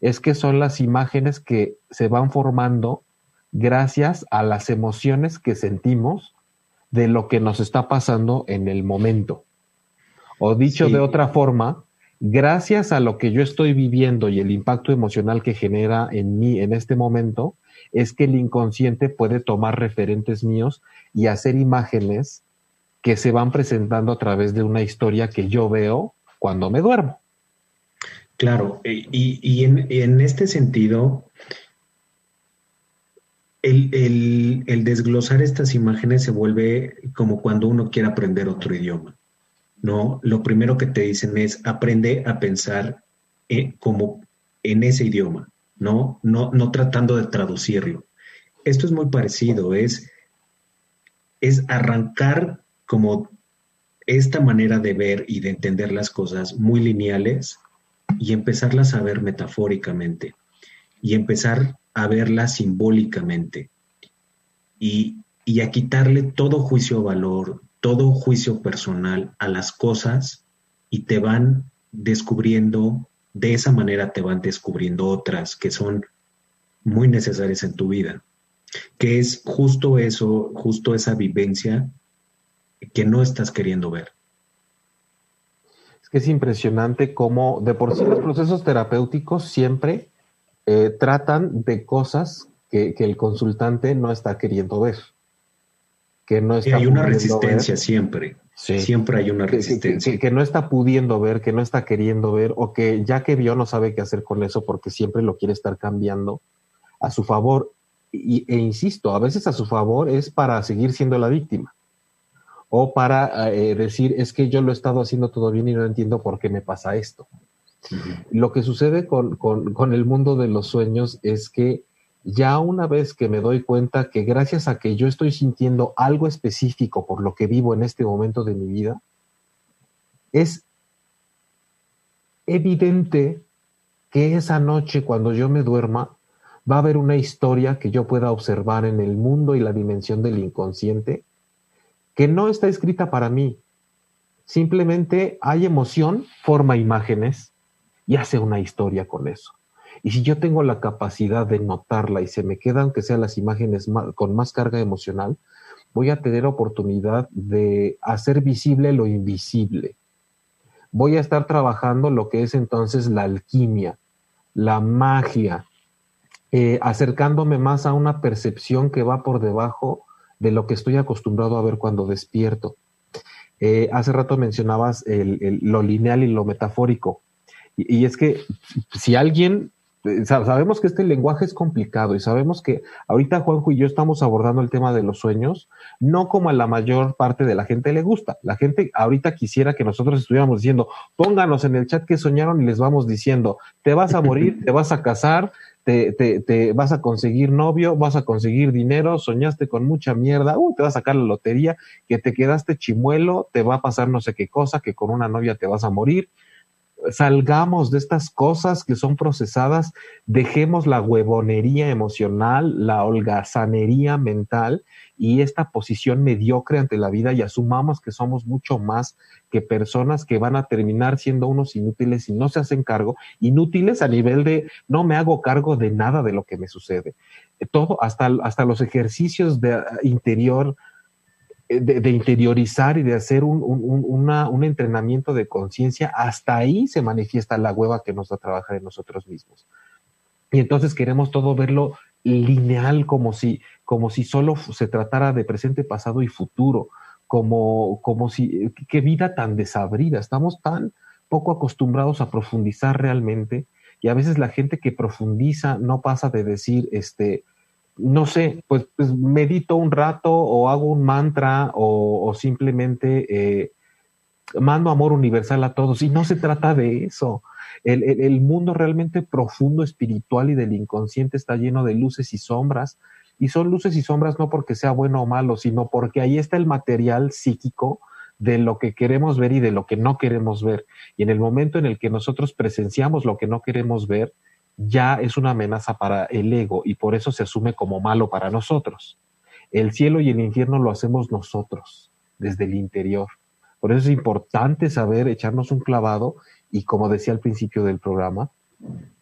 es que son las imágenes que se van formando gracias a las emociones que sentimos de lo que nos está pasando en el momento. O dicho de otra forma, gracias a lo que yo estoy viviendo y el impacto emocional que genera en mí en este momento, es que el inconsciente puede tomar referentes míos y hacer imágenes que se van presentando a través de una historia que yo veo cuando me duermo. Claro, y, en, este sentido, el, desglosar estas imágenes se vuelve como cuando uno quiere aprender otro idioma. ¿No? Lo primero que te dicen es aprende a pensar eh, como en ese idioma. ¿no? No, no tratando de traducirlo. Esto es muy parecido, es, es arrancar como esta manera de ver y de entender las cosas muy lineales y empezarlas a ver metafóricamente y empezar a verlas simbólicamente y, y a quitarle todo juicio de valor, todo juicio personal a las cosas y te van descubriendo de esa manera te van descubriendo otras que son muy necesarias en tu vida, que es justo eso, justo esa vivencia que no estás queriendo ver. Es que es impresionante cómo de por sí los procesos terapéuticos siempre eh, tratan de cosas que, el consultante no está queriendo ver. Que no está hay una resistencia siempre. Siempre hay una resistencia. Que, no está pudiendo ver, que no está queriendo ver, o que ya que vio no sabe qué hacer con eso porque siempre lo quiere estar cambiando a su favor. Y, e insisto, a veces a su favor es para seguir siendo la víctima. O para eh, decir, es que yo lo he estado haciendo todo bien y no entiendo por qué me pasa esto. Lo que sucede con, con el mundo de los sueños es que ya una vez que me doy cuenta que gracias a que yo estoy sintiendo algo específico por lo que vivo en este momento de mi vida, es evidente que esa noche cuando yo me duerma va a haber una historia que yo pueda observar en el mundo y la dimensión del inconsciente que no está escrita para mí. Simplemente hay emoción, forma imágenes y hace una historia con eso. Y si yo tengo la capacidad de notarla y se me quedan, que sean las imágenes con más carga emocional, voy a tener oportunidad de hacer visible lo invisible. Voy a estar trabajando lo que es entonces la alquimia, la magia, eh, acercándome más a una percepción que va por debajo de lo que estoy acostumbrado a ver cuando despierto. Eh, hace rato mencionabas lo lineal y lo metafórico. y, es que si alguien sabemos que este lenguaje es complicado y sabemos que ahorita Juanjo y yo estamos abordando el tema de los sueños, no como a la mayor parte de la gente le gusta. La gente ahorita quisiera que nosotros estuviéramos diciendo, pónganos en el chat que soñaron y les vamos diciendo, te vas a morir, te vas a casar, te, te, te, vas a conseguir novio, vas a conseguir dinero, soñaste con mucha mierda, uh, te vas a sacar la lotería, que te quedaste chimuelo, te va a pasar no sé qué cosa, que con una novia te vas a morir, salgamos de estas cosas que son procesadas, dejemos la huevonería emocional, la holgazanería mental y esta posición mediocre ante la vida y asumamos que somos mucho más que personas que van a terminar siendo unos inútiles y no se hacen cargo, inútiles a nivel de no me hago cargo de nada de lo que me sucede. Todo, hasta, hasta los ejercicios de interior eh, de, interiorizar y de hacer un, un entrenamiento de conciencia, hasta ahí se manifiesta la hueva que nos da trabajar en nosotros mismos. Y entonces queremos todo verlo lineal, como si, como si solo se tratara de presente, pasado y futuro, como, como si, qué vida tan desabrida, estamos tan poco acostumbrados a profundizar realmente y a veces la gente que profundiza no pasa de decir, este, no sé, pues, pues, medito un rato o hago un mantra o, simplemente eh, mando amor universal a todos. Y no se trata de eso. El, el, mundo realmente profundo, espiritual y del inconsciente está lleno de luces y sombras. Y son luces y sombras no porque sea bueno o malo, sino porque ahí está el material psíquico de lo que queremos ver y de lo que no queremos ver. Y en el momento en el que nosotros presenciamos lo que no queremos ver, ya es una amenaza para el ego y por eso se asume como malo para nosotros. El cielo y el infierno lo hacemos nosotros, desde el interior. Por eso es importante saber echarnos un clavado y como decía al principio del programa,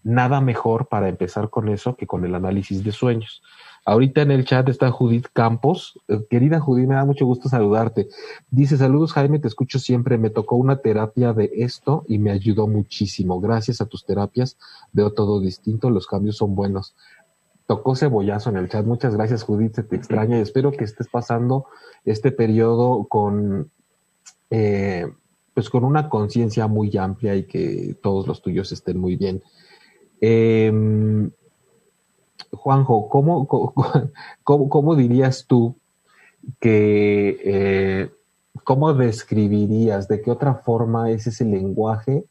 nada mejor para empezar con eso que con el análisis de sueños. Ahorita en el chat está Judith Campos. Eh, querida Judith, me da mucho gusto saludarte. Dice, saludos Jaime, te escucho siempre. Me tocó una terapia de esto y me ayudó muchísimo. Gracias a tus terapias veo todo distinto, los cambios son buenos. Tocó cebollazo en el chat. Muchas gracias Judith, se te extraña y espero que estés pasando este periodo con, eh, pues con una conciencia muy amplia y que todos los tuyos estén muy bien. Eh, Juanjo, ¿cómo, cómo, dirías tú que, eh, cómo describirías, de qué otra forma es ese lenguaje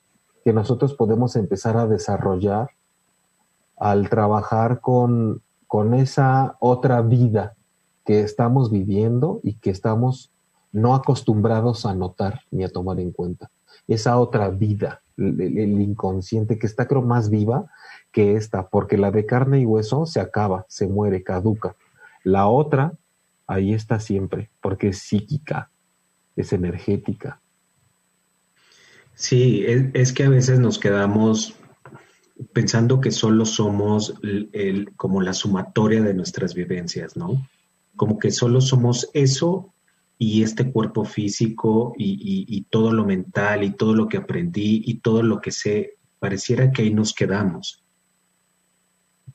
que nosotros podemos empezar a desarrollar al trabajar con, con esa otra vida que estamos viviendo y que estamos no acostumbrados a notar ni a tomar en cuenta? Esa otra vida, el inconsciente que está creo más viva que esta, porque la de carne y hueso se acaba, se muere, caduca. La otra, ahí está siempre, porque es psíquica, es energética. Sí, es, que a veces nos quedamos pensando que solo somos el, como la sumatoria de nuestras vivencias, ¿no? Como que solo somos eso y este cuerpo físico y, y, todo lo mental y todo lo que aprendí y todo lo que sé, pareciera que ahí nos quedamos.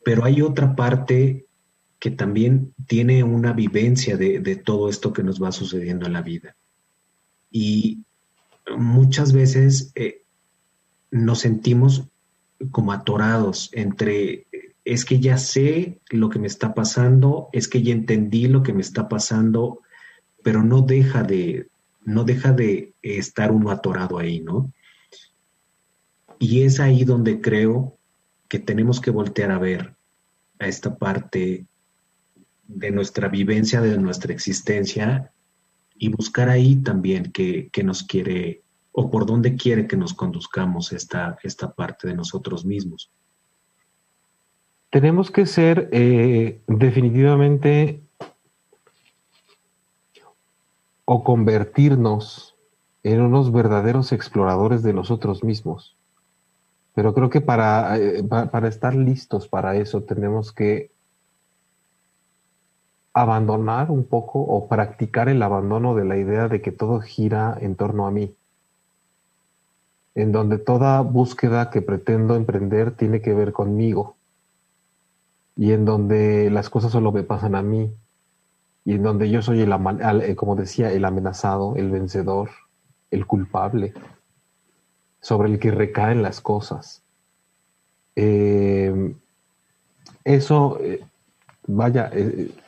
Pero hay otra parte que también tiene una vivencia de, todo esto que nos va sucediendo en la vida. Y muchas veces eh, nos sentimos como atorados entre es que ya sé lo que me está pasando, es que ya entendí lo que me está pasando, pero no deja de, no deja de estar uno atorado ahí, ¿no? Y es ahí donde creo que tenemos que voltear a ver a esta parte de nuestra vivencia, de nuestra existencia y buscar ahí también qué, nos quiere o por dónde quiere que nos conduzcamos esta, esta parte de nosotros mismos. Tenemos que ser eh, definitivamente o convertirnos en unos verdaderos exploradores de nosotros mismos. Pero creo que para, eh, para estar listos para eso tenemos que abandonar un poco o practicar el abandono de la idea de que todo gira en torno a mí, en donde toda búsqueda que pretendo emprender tiene que ver conmigo, y en donde las cosas solo me pasan a mí, y en donde yo soy el, eh, como decía, el amenazado, el vencedor, el culpable, sobre el que recaen las cosas. Eh, eso, eh, vaya,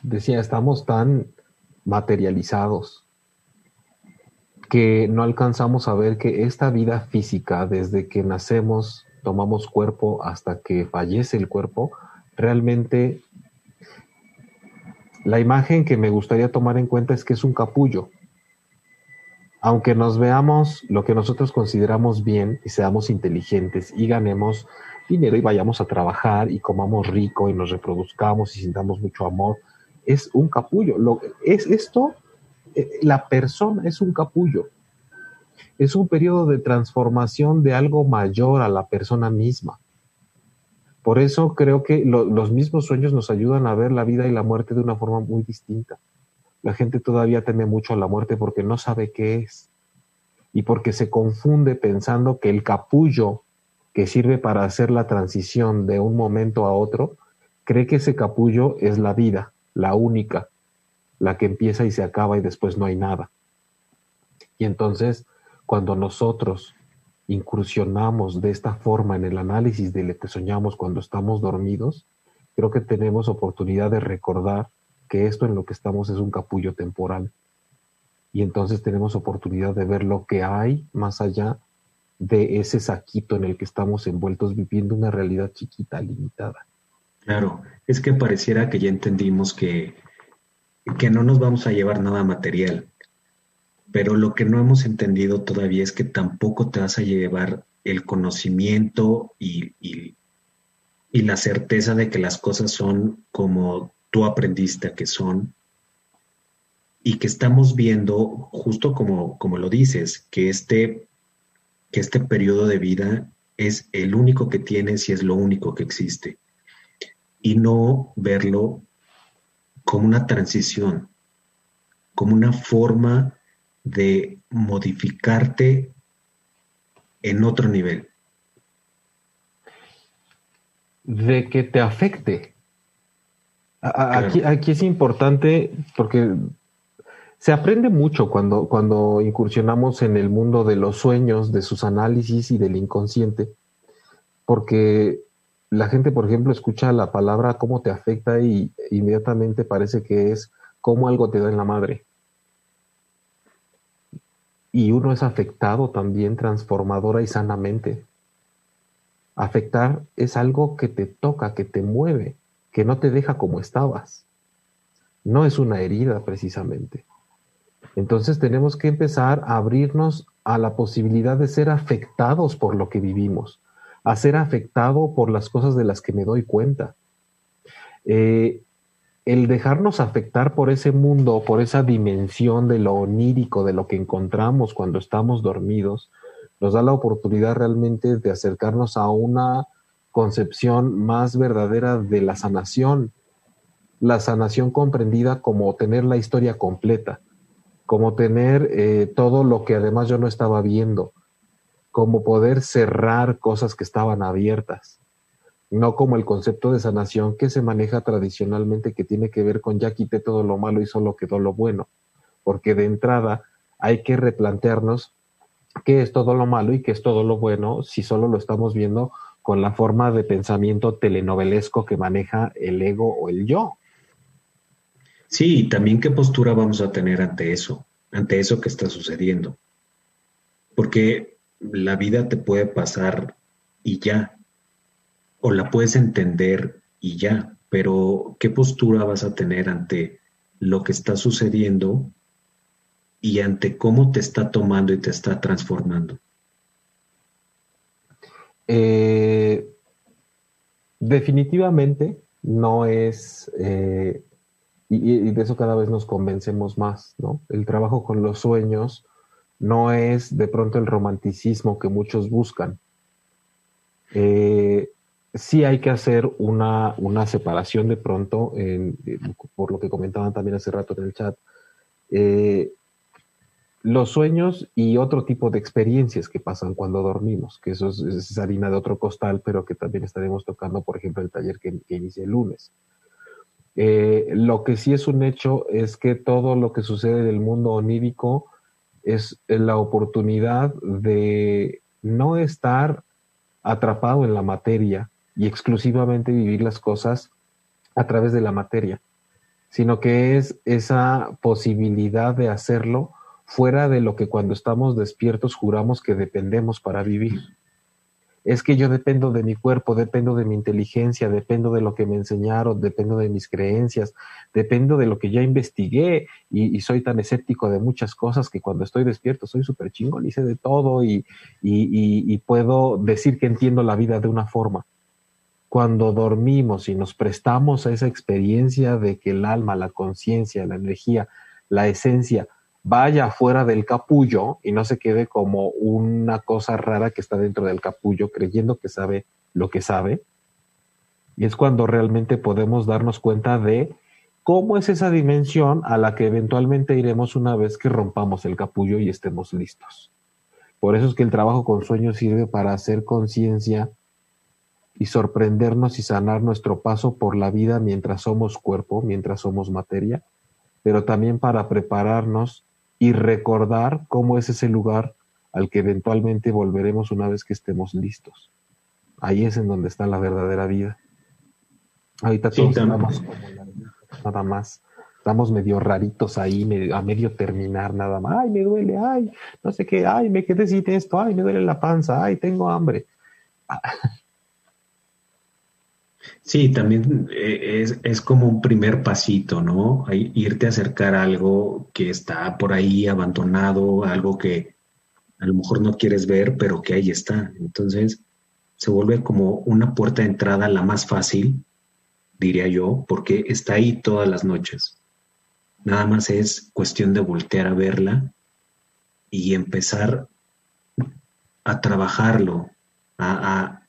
decía, estamos tan materializados que no alcanzamos a ver que esta vida física, desde que nacemos, tomamos cuerpo hasta que fallece el cuerpo, realmente la imagen que me gustaría tomar en cuenta es que es un capullo. Aunque nos veamos lo que nosotros consideramos bien y seamos inteligentes y ganemos dinero y vayamos a trabajar y comamos rico y nos reproduzcamos y sintamos mucho amor, es un capullo. Lo, es esto, eh, la persona es un capullo. Es un periodo de transformación de algo mayor a la persona misma. Por eso creo que los mismos sueños nos ayudan a ver la vida y la muerte de una forma muy distinta. La gente todavía teme mucho la muerte porque no sabe qué es y porque se confunde pensando que el capullo que sirve para hacer la transición de un momento a otro, cree que ese capullo es la vida, la única, la que empieza y se acaba y después no hay nada. Y entonces, cuando nosotros incursionamos de esta forma en el análisis de lo que soñamos cuando estamos dormidos, creo que tenemos oportunidad de recordar que esto en lo que estamos es un capullo temporal. Y entonces tenemos oportunidad de ver lo que hay más allá de ese saquito en el que estamos envueltos viviendo una realidad chiquita, limitada. Claro, es que pareciera que ya entendimos que, que no nos vamos a llevar nada material, pero lo que no hemos entendido todavía es que tampoco te vas a llevar el conocimiento y, y, la certeza de que las cosas son como tú aprendiste que son y que estamos viendo, justo como, como lo dices, que este, que este periodo de vida es el único que tienes y es lo único que existe. Y no verlo como una transición, como una forma de modificarte en otro nivel. De que te afecte. Aquí, aquí es importante porque se aprende mucho cuando, cuando incursionamos en el mundo de los sueños, de sus análisis y del inconsciente, porque la gente, por ejemplo, escucha la palabra cómo te afecta y inmediatamente parece que es cómo algo te da en la madre. Y uno es afectado también transformadora y sanamente. Afectar es algo que te toca, que te mueve, que no te deja como estabas. No es una herida precisamente. Entonces tenemos que empezar a abrirnos a la posibilidad de ser afectados por lo que vivimos, a ser afectado por las cosas de las que me doy cuenta. Eh, el dejarnos afectar por ese mundo, por esa dimensión de lo onírico, de lo que encontramos cuando estamos dormidos, nos da la oportunidad realmente de acercarnos a una concepción más verdadera de la sanación, la sanación comprendida como tener la historia completa, como tener eh, todo lo que además yo no estaba viendo, como poder cerrar cosas que estaban abiertas. No como el concepto de sanación que se maneja tradicionalmente que tiene que ver con ya quité todo lo malo y solo quedó lo bueno, porque de entrada hay que replantearnos qué es todo lo malo y qué es todo lo bueno si solo lo estamos viendo con la forma de pensamiento telenovelesco que maneja el ego o el yo. Sí, y también qué postura vamos a tener ante eso, ante eso que está sucediendo. Porque la vida te puede pasar y ya, o la puedes entender y ya, pero ¿qué postura vas a tener ante lo que está sucediendo y ante cómo te está tomando y te está transformando? Eh, definitivamente no es, eh, y, de eso cada vez nos convencemos más, ¿no? El trabajo con los sueños no es de pronto el romanticismo que muchos buscan. Eh, sí hay que hacer una, una separación de pronto, por lo que comentaban también hace rato en el chat, los sueños y otro tipo de experiencias que pasan cuando dormimos, que eso es, harina de otro costal, pero que también estaremos tocando, por ejemplo, el taller que, inicia el lunes. Eh, lo que sí es un hecho es que todo lo que sucede en el mundo onírico es la oportunidad de no estar atrapado en la materia y exclusivamente vivir las cosas a través de la materia, sino que es esa posibilidad de hacerlo fuera de lo que cuando estamos despiertos juramos que dependemos para vivir. Es que yo dependo de mi cuerpo, dependo de mi inteligencia, dependo de lo que me enseñaron, dependo de mis creencias, dependo de lo que ya investigué y, soy tan escéptico de muchas cosas que cuando estoy despierto soy súper chingón y sé de todo y, y puedo decir que entiendo la vida de una forma cuando dormimos y nos prestamos a esa experiencia de que el alma, la conciencia, la energía, la esencia vaya fuera del capullo y no se quede como una cosa rara que está dentro del capullo creyendo que sabe lo que sabe. Y es cuando realmente podemos darnos cuenta de cómo es esa dimensión a la que eventualmente iremos una vez que rompamos el capullo y estemos listos. Por eso es que el trabajo con sueños sirve para hacer conciencia y sorprendernos y sanar nuestro paso por la vida mientras somos cuerpo, mientras somos materia, pero también para prepararnos y recordar cómo es ese lugar al que eventualmente volveremos una vez que estemos listos. Ahí es en donde está la verdadera vida. Ahorita todos estamos como nada más. Estamos medio raritos ahí, a medio terminar nada más. Ay, me duele, ay, no sé qué, ay, me quedé sin esto, ay, me duele la panza, ay, tengo hambre. Sí, también eh, es, como un primer pasito, ¿no? irte a acercar a algo que está por ahí abandonado, algo que a lo mejor no quieres ver, pero que ahí está. Entonces, se vuelve como una puerta de entrada la más fácil, diría yo, porque está ahí todas las noches. Nada más es cuestión de voltear a verla y empezar a trabajarlo, a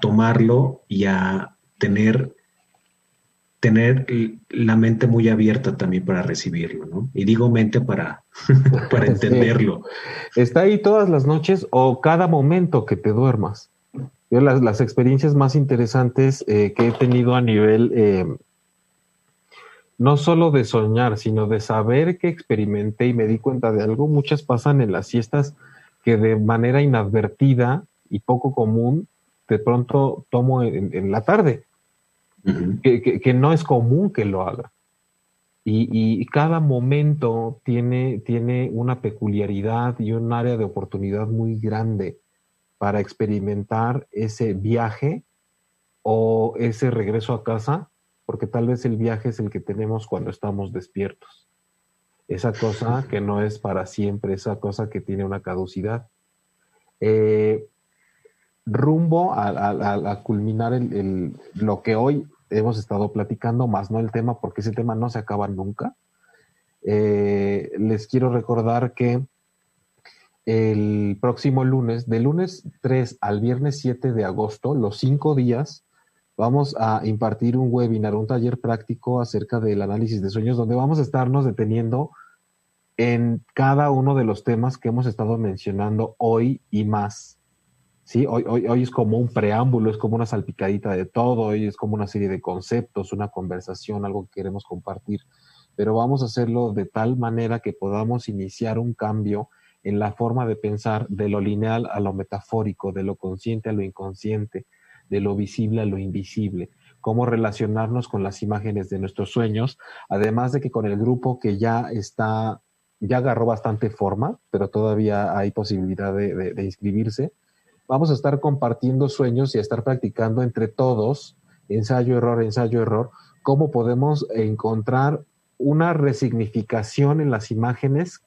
tomarlo y a tener, tener la mente muy abierta también para recibirlo, ¿no? Y digo mente para, para entenderlo. Está ahí todas las noches o cada momento que te duermas. Yo las, las experiencias más interesantes eh, que he tenido a nivel eh, no solo de soñar, sino de saber que experimenté y me di cuenta de algo, muchas pasan en las siestas que de manera inadvertida y poco común de pronto tomo en, la tarde, que, no es común que lo haga. Y, cada momento tiene, tiene una peculiaridad y un área de oportunidad muy grande para experimentar ese viaje o ese regreso a casa, porque tal vez el viaje es el que tenemos cuando estamos despiertos. Esa cosa que no es para siempre, esa cosa que tiene una caducidad. Eh, rumbo a, culminar el, lo que hoy hemos estado platicando, más no el tema, porque ese tema no se acaba nunca. Eh, les quiero recordar que el próximo lunes, de lunes 3 al viernes 7 de agosto, los cinco días, vamos a impartir un webinar, un taller práctico acerca del análisis de sueños, donde vamos a estarnos deteniendo en cada uno de los temas que hemos estado mencionando hoy y más. ¿Sí? Hoy, hoy, hoy es como un preámbulo, es como una salpicadita de todo, hoy es como una serie de conceptos, una conversación, algo que queremos compartir, pero vamos a hacerlo de tal manera que podamos iniciar un cambio en la forma de pensar de lo lineal a lo metafórico, de lo consciente a lo inconsciente, de lo visible a lo invisible, cómo relacionarnos con las imágenes de nuestros sueños, además de que con el grupo que ya está, ya agarró bastante forma, pero todavía hay posibilidad de, de inscribirse, vamos a estar compartiendo sueños y a estar practicando entre todos, ensayo, error, ensayo, error, cómo podemos encontrar una resignificación en las imágenes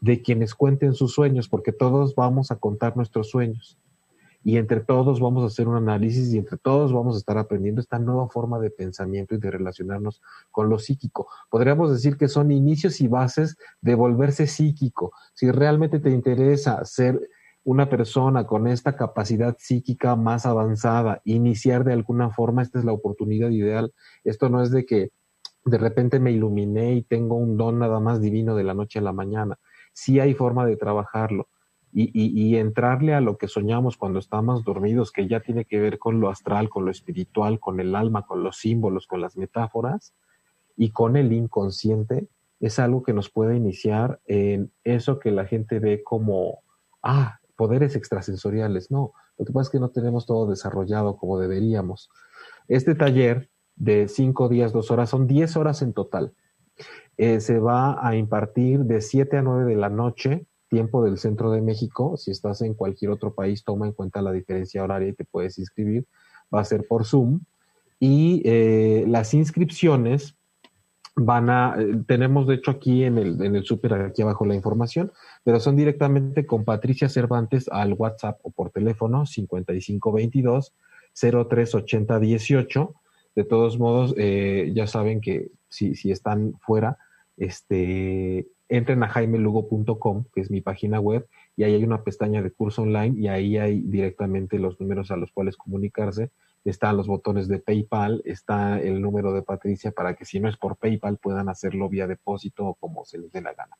de quienes cuenten sus sueños, porque todos vamos a contar nuestros sueños. y entre todos vamos a hacer un análisis y entre todos vamos a estar aprendiendo esta nueva forma de pensamiento y de relacionarnos con lo psíquico. Podríamos decir que son inicios y bases de volverse psíquico. Si realmente te interesa ser una persona con esta capacidad psíquica más avanzada, iniciar de alguna forma, esta es la oportunidad ideal. Esto no es de que de repente me iluminé y tengo un don nada más divino de la noche a la mañana. Sí hay forma de trabajarlo y, y, entrarle a lo que soñamos cuando estamos dormidos, que ya tiene que ver con lo astral, con lo espiritual, con el alma, con los símbolos, con las metáforas y con el inconsciente, es algo que nos puede iniciar en eso que la gente ve como, ah, poderes extrasensoriales. No, lo que pasa es que no tenemos todo desarrollado como deberíamos. Este taller de cinco días, dos horas, son diez horas en total. Eh, se va a impartir de siete a nueve de la noche tiempo del centro de México. Si estás en cualquier otro país, toma en cuenta la diferencia horaria y te puedes inscribir. Va a ser por Zoom. Y eh, las inscripciones van a, eh, tenemos de hecho aquí en el, en el súper, aquí abajo la información, pero son directamente con Patricia Cervantes al WhatsApp o por teléfono 5522 038018. De todos modos, eh, ya saben que si, si están fuera, este, entren a jaimelugo.com, que es mi página web, y ahí hay una pestaña de curso online y ahí hay directamente los números a los cuales comunicarse. Están los botones de PayPal, está el número de Patricia para que si no es por PayPal puedan hacerlo vía depósito o como se les dé la gana.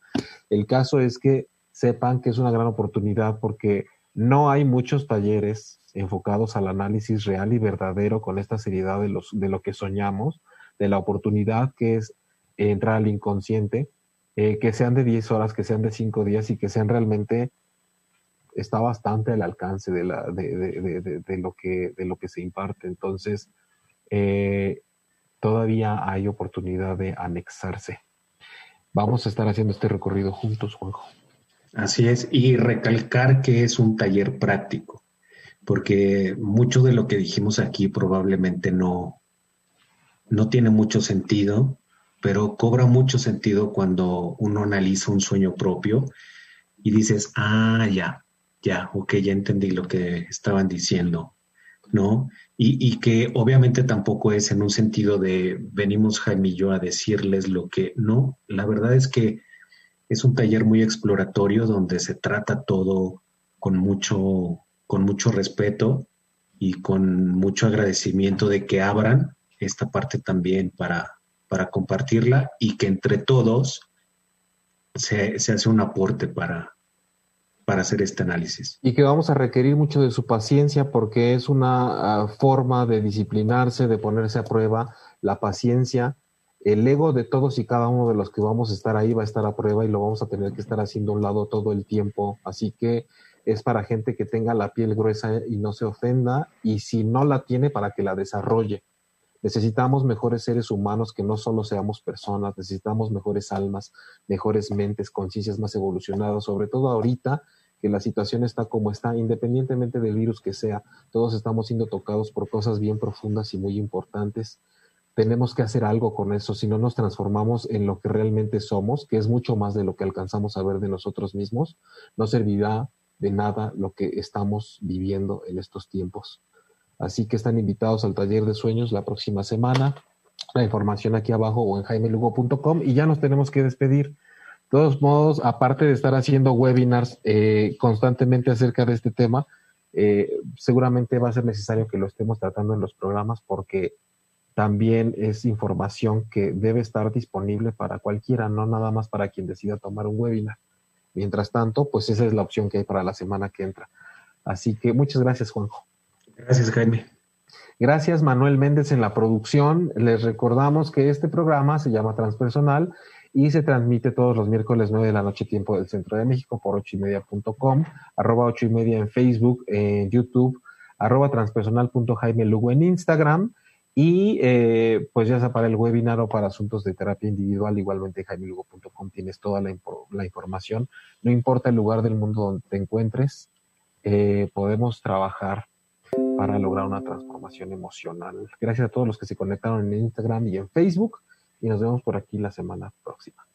El caso es que sepan que es una gran oportunidad porque no hay muchos talleres enfocados al análisis real y verdadero con esta seriedad de, los, de lo que soñamos, de la oportunidad que es entrar al inconsciente eh, que sean de 10 horas, que sean de 5 días y que sean realmente, está bastante al alcance de, la, de, lo, que, de lo que se imparte. Entonces, eh, todavía hay oportunidad de anexarse. Vamos a estar haciendo este recorrido juntos, Juanjo. Así es, y recalcar que es un taller práctico, porque mucho de lo que dijimos aquí probablemente no, no tiene mucho sentido pero cobra mucho sentido cuando uno analiza un sueño propio y dices, ah, ya, ya, ok, ya entendí lo que estaban diciendo, ¿no? Y, que obviamente tampoco es en un sentido de venimos Jaime y yo a decirles lo que, no, la verdad es que es un taller muy exploratorio donde se trata todo con mucho, con mucho respeto y con mucho agradecimiento de que abran esta parte también para, para compartirla y que entre todos se, hace un aporte para, para hacer este análisis. Y que vamos a requerir mucho de su paciencia porque es una ah, forma de disciplinarse, de ponerse a prueba la paciencia. El ego de todos y cada uno de los que vamos a estar ahí va a estar a prueba y lo vamos a tener que estar haciendo a un lado todo el tiempo. Así que es para gente que tenga la piel gruesa y no se ofenda y si no la tiene para que la desarrolle Necesitamos mejores seres humanos que no solo seamos personas, necesitamos mejores almas, mejores mentes, conciencias más evolucionadas, sobre todo ahorita que la situación está como está, independientemente del virus que sea, todos estamos siendo tocados por cosas bien profundas y muy importantes. Tenemos que hacer algo con eso, si no nos transformamos en lo que realmente somos, que es mucho más de lo que alcanzamos a ver de nosotros mismos, no servirá de nada lo que estamos viviendo en estos tiempos. Así que están invitados al taller de sueños la próxima semana. La información aquí abajo o en jaimelugo.com y ya nos tenemos que despedir. De todos modos, aparte de estar haciendo webinars eh, constantemente acerca de este tema, eh, seguramente va a ser necesario que lo estemos tratando en los programas porque también es información que debe estar disponible para cualquiera, no nada más para quien decida tomar un webinar. Mientras tanto, pues esa es la opción que hay para la semana que entra. Así que muchas gracias, Juanjo. Gracias, Jaime. Gracias, Manuel Méndez, en la producción. Les recordamos que este programa se llama Transpersonal y se transmite todos los miércoles 9 de la noche, tiempo del Centro de México, por ocho y media.com, arroba ocho y media en Facebook, en YouTube, arroba transpersonal.jaime Lugo en Instagram. Y eh, pues ya sea para el webinar o para asuntos de terapia individual, igualmente jaimelugo.com tienes toda la, la, información. No importa el lugar del mundo donde te encuentres, eh, podemos trabajar para lograr una transformación emocional. Gracias a todos los que se conectaron en Instagram y en Facebook y nos vemos por aquí la semana próxima.